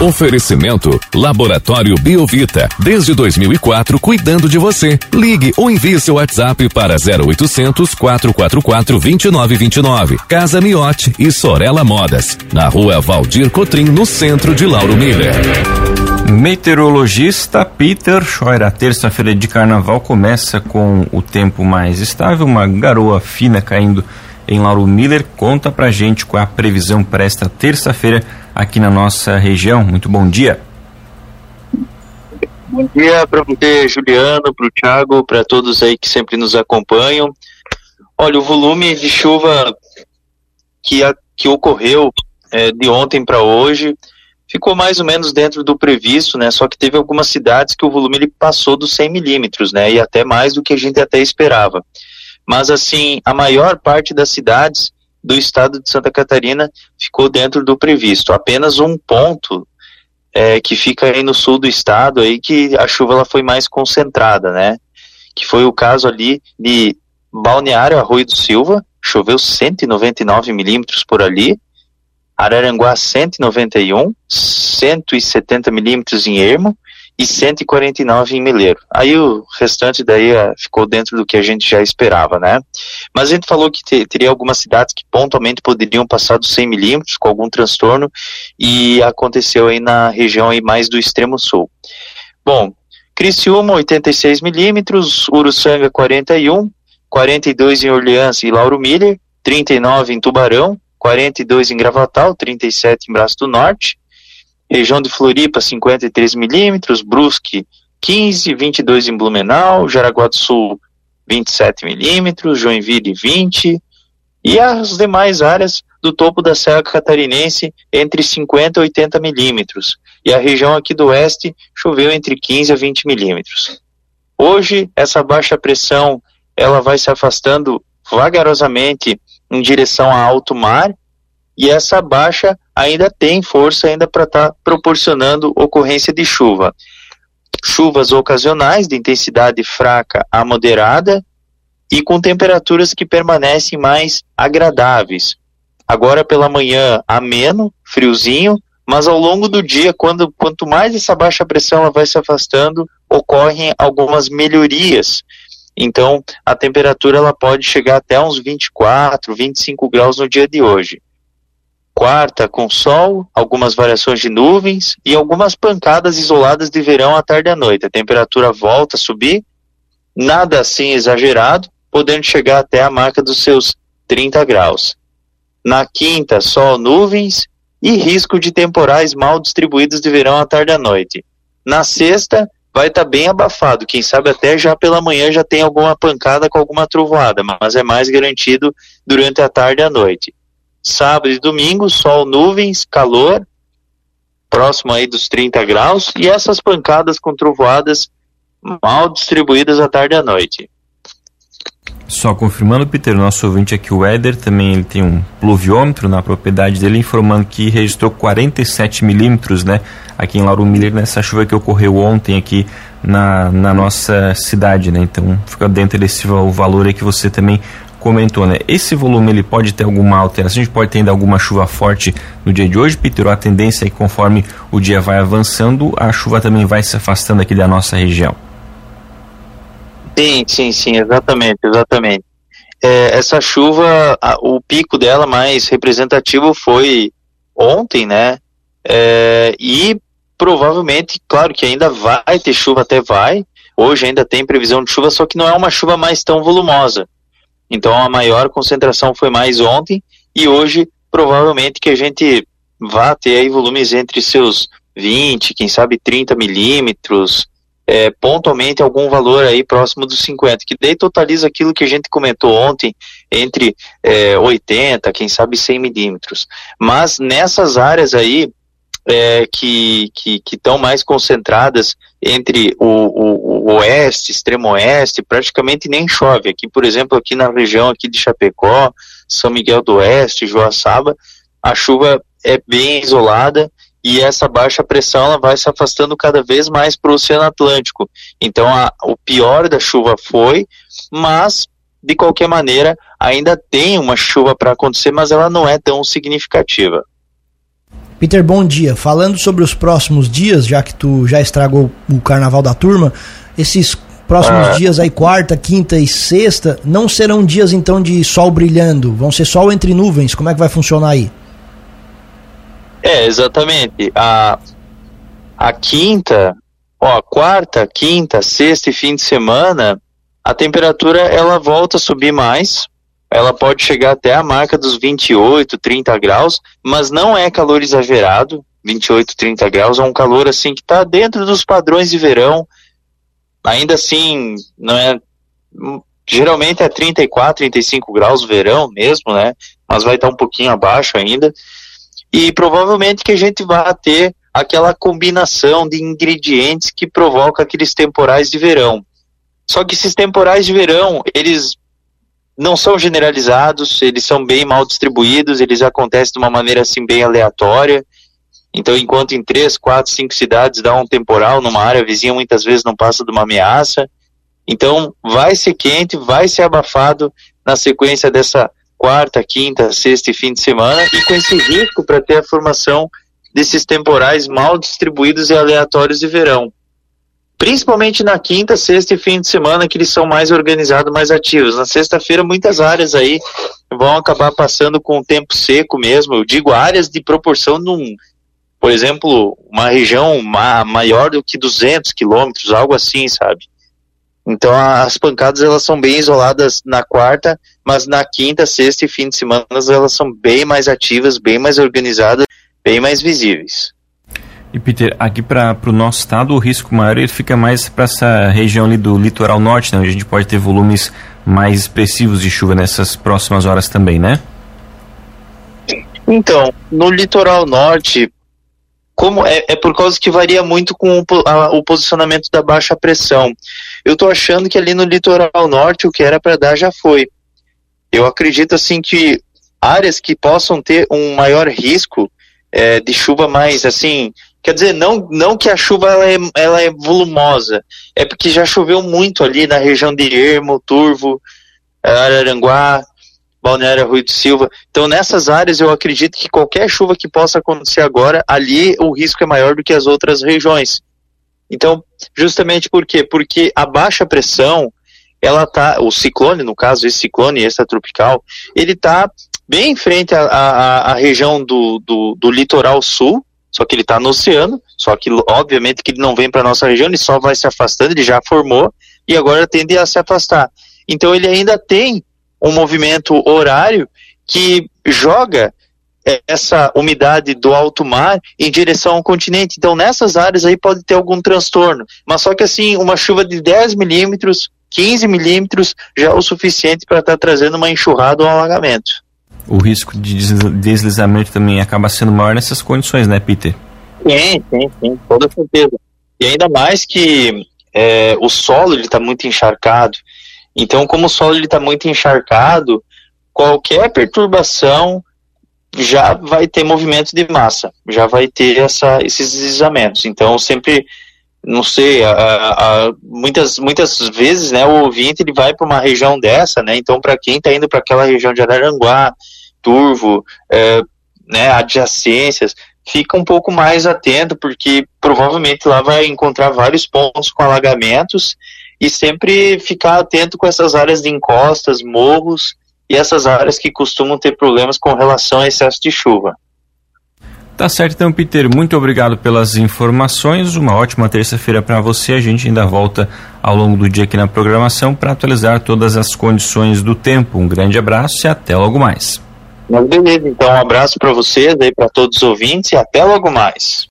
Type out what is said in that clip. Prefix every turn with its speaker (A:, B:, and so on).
A: Oferecimento Laboratório Biovita. Desde 2004, cuidando de você. Ligue ou envie seu WhatsApp para 0800 444 2929. Casa Miote e Sorella Modas. Na rua Valdir Cotrim, no centro de Lauro Miller.
B: Meteorologista Peter Scheuer. A terça-feira de carnaval começa com o tempo mais estável, uma garoa fina caindo em Lauro Miller. Conta pra gente qual é a previsão para esta terça-feira aqui na nossa região. Muito bom dia.
C: Bom dia para você, Juliano, para o Thiago, para todos aí que sempre nos acompanham. Olha, o volume de chuva que, a, que ocorreu é, de ontem para hoje ficou mais ou menos dentro do previsto, né? Só que teve algumas cidades que o volume ele passou dos 100 milímetros, né? E até mais do que a gente até esperava. Mas assim, a maior parte das cidades do estado de Santa Catarina ficou dentro do previsto. Apenas um ponto é, que fica aí no sul do estado aí que a chuva ela foi mais concentrada, né? Que foi o caso ali de Balneário Arroio do Silva, choveu 199 milímetros por ali, Araranguá 191, 170 milímetros em Ermo e 149 em Meleiro. Aí o restante daí uh, ficou dentro do que a gente já esperava, né? Mas a gente falou que te, teria algumas cidades que pontualmente poderiam passar dos 100 milímetros com algum transtorno e aconteceu aí na região aí mais do extremo sul. Bom, Criciúma 86 milímetros, Uruçanga 41, 42 em Orleans e Lauro Miller, 39 em Tubarão, 42 em Gravatal, 37 em Braço do Norte, região de Floripa 53 milímetros, Brusque 15, 22 em Blumenau, Jaraguá do Sul 27 milímetros, Joinville 20 e as demais áreas do topo da Serra Catarinense entre 50 e 80 milímetros e a região aqui do oeste choveu entre 15 a 20 milímetros. Hoje essa baixa pressão ela vai se afastando vagarosamente em direção a alto mar e essa baixa ainda tem força ainda para estar tá proporcionando ocorrência de chuva. Chuvas ocasionais de intensidade fraca a moderada e com temperaturas que permanecem mais agradáveis. Agora pela manhã ameno, friozinho, mas ao longo do dia, quando quanto mais essa baixa pressão ela vai se afastando, ocorrem algumas melhorias então, a temperatura ela pode chegar até uns 24, 25 graus no dia de hoje. Quarta com sol, algumas variações de nuvens e algumas pancadas isoladas de verão à tarde e à noite. A temperatura volta a subir, nada assim exagerado, podendo chegar até a marca dos seus 30 graus. Na quinta, sol, nuvens e risco de temporais mal distribuídos de verão à tarde e à noite. Na sexta, vai estar tá bem abafado. Quem sabe até já pela manhã já tem alguma pancada com alguma trovoada, mas é mais garantido durante a tarde e a noite. Sábado e domingo, sol, nuvens, calor, próximo aí dos 30 graus, e essas pancadas com trovoadas mal distribuídas à tarde e à noite.
B: Só confirmando, Peter, nosso ouvinte aqui, o Éder, também ele tem um pluviômetro na propriedade dele, informando que registrou 47 milímetros, né, aqui em Lauro Miller, nessa chuva que ocorreu ontem aqui na, na nossa cidade, né, então fica dentro desse valor aí que você também comentou, né, esse volume ele pode ter alguma alteração, a gente pode ter ainda alguma chuva forte no dia de hoje, Peter, a tendência é que conforme o dia vai avançando, a chuva também vai se afastando aqui da nossa região?
C: Sim, sim, sim, exatamente, exatamente. É, essa chuva, a, o pico dela mais representativo foi ontem, né? É, e provavelmente, claro que ainda vai ter chuva, até vai. Hoje ainda tem previsão de chuva, só que não é uma chuva mais tão volumosa. Então a maior concentração foi mais ontem e hoje provavelmente que a gente vá ter aí volumes entre seus 20, quem sabe 30 milímetros, é, pontualmente algum valor aí próximo dos 50, que daí totaliza aquilo que a gente comentou ontem, entre é, 80, quem sabe 100 milímetros. Mas nessas áreas aí, é, que estão mais concentradas entre o, o, o, oeste, extremo oeste, praticamente nem chove. Aqui, por exemplo, aqui na região aqui de Chapecó, São Miguel do Oeste, Joaçaba, a chuva é bem isolada e essa baixa pressão ela vai se afastando cada vez mais para o Oceano Atlântico. Então, a, o pior da chuva foi, mas de qualquer maneira ainda tem uma chuva para acontecer, mas ela não é tão significativa.
D: Peter, bom dia. Falando sobre os próximos dias, já que tu já estragou o carnaval da turma, esses próximos ah. dias aí, quarta, quinta e sexta, não serão dias então de sol brilhando, vão ser sol entre nuvens. Como é que vai funcionar aí?
C: É, exatamente. A, a quinta, ó, quarta, quinta, sexta e fim de semana, a temperatura ela volta a subir mais, ela pode chegar até a marca dos 28, 30 graus, mas não é calor exagerado, 28, 30 graus, é um calor assim que está dentro dos padrões de verão. Ainda assim, não é geralmente é 34, 35 graus verão mesmo, né? Mas vai estar um pouquinho abaixo ainda. E provavelmente que a gente vai ter aquela combinação de ingredientes que provoca aqueles temporais de verão. Só que esses temporais de verão, eles não são generalizados, eles são bem mal distribuídos, eles acontecem de uma maneira assim bem aleatória. Então, enquanto em três, quatro, cinco cidades dá um temporal numa área vizinha, muitas vezes não passa de uma ameaça. Então, vai ser quente, vai ser abafado na sequência dessa quarta, quinta, sexta e fim de semana, e com esse risco para ter a formação desses temporais mal distribuídos e aleatórios de verão principalmente na quinta, sexta e fim de semana, que eles são mais organizados, mais ativos. Na sexta-feira, muitas áreas aí vão acabar passando com o tempo seco mesmo. Eu digo áreas de proporção de um, por exemplo, uma região ma maior do que 200 quilômetros, algo assim, sabe? Então as pancadas elas são bem isoladas na quarta, mas na quinta, sexta e fim de semana elas são bem mais ativas, bem mais organizadas, bem mais visíveis.
B: E Peter, aqui para o nosso estado o risco maior ele fica mais para essa região ali do litoral norte, né, onde a gente pode ter volumes mais expressivos de chuva nessas próximas horas também, né?
C: Então, no litoral norte, como é, é por causa que varia muito com o, a, o posicionamento da baixa pressão. Eu estou achando que ali no litoral norte o que era para dar já foi. Eu acredito assim que áreas que possam ter um maior risco é, de chuva mais assim Quer dizer, não, não que a chuva ela é, ela é volumosa, é porque já choveu muito ali na região de Ermo, Turvo, Araranguá, Balneário Rui do Silva. Então, nessas áreas, eu acredito que qualquer chuva que possa acontecer agora, ali o risco é maior do que as outras regiões. Então, justamente por quê? Porque a baixa pressão, ela tá, o ciclone, no caso, esse ciclone extratropical, ele tá bem em frente à, região do, do, do litoral sul, só que ele está no oceano, só que obviamente que ele não vem para nossa região, ele só vai se afastando, ele já formou e agora tende a se afastar. Então ele ainda tem um movimento horário que joga essa umidade do alto mar em direção ao continente. Então nessas áreas aí pode ter algum transtorno, mas só que assim, uma chuva de 10 milímetros, 15 milímetros já é o suficiente para estar tá trazendo uma enxurrada ou um alagamento
B: o risco de deslizamento também acaba sendo maior nessas condições, né, Peter?
C: Sim, sim, sim, toda certeza. E ainda mais que é, o solo ele está muito encharcado. Então, como o solo está muito encharcado, qualquer perturbação já vai ter movimento de massa, já vai ter essa, esses deslizamentos. Então, sempre, não sei, a, a, muitas, muitas vezes, né, o ouvinte ele vai para uma região dessa, né? Então, para quem está indo para aquela região de Araranguá, Turvo, é, né, adjacências, fica um pouco mais atento, porque provavelmente lá vai encontrar vários pontos com alagamentos e sempre ficar atento com essas áreas de encostas, morros e essas áreas que costumam ter problemas com relação a excesso de chuva.
B: Tá certo então, Peter. Muito obrigado pelas informações. Uma ótima terça-feira para você. A gente ainda volta ao longo do dia aqui na programação para atualizar todas as condições do tempo. Um grande abraço e até logo mais.
C: Mas beleza, então um abraço para vocês aí, para todos os ouvintes e até logo mais.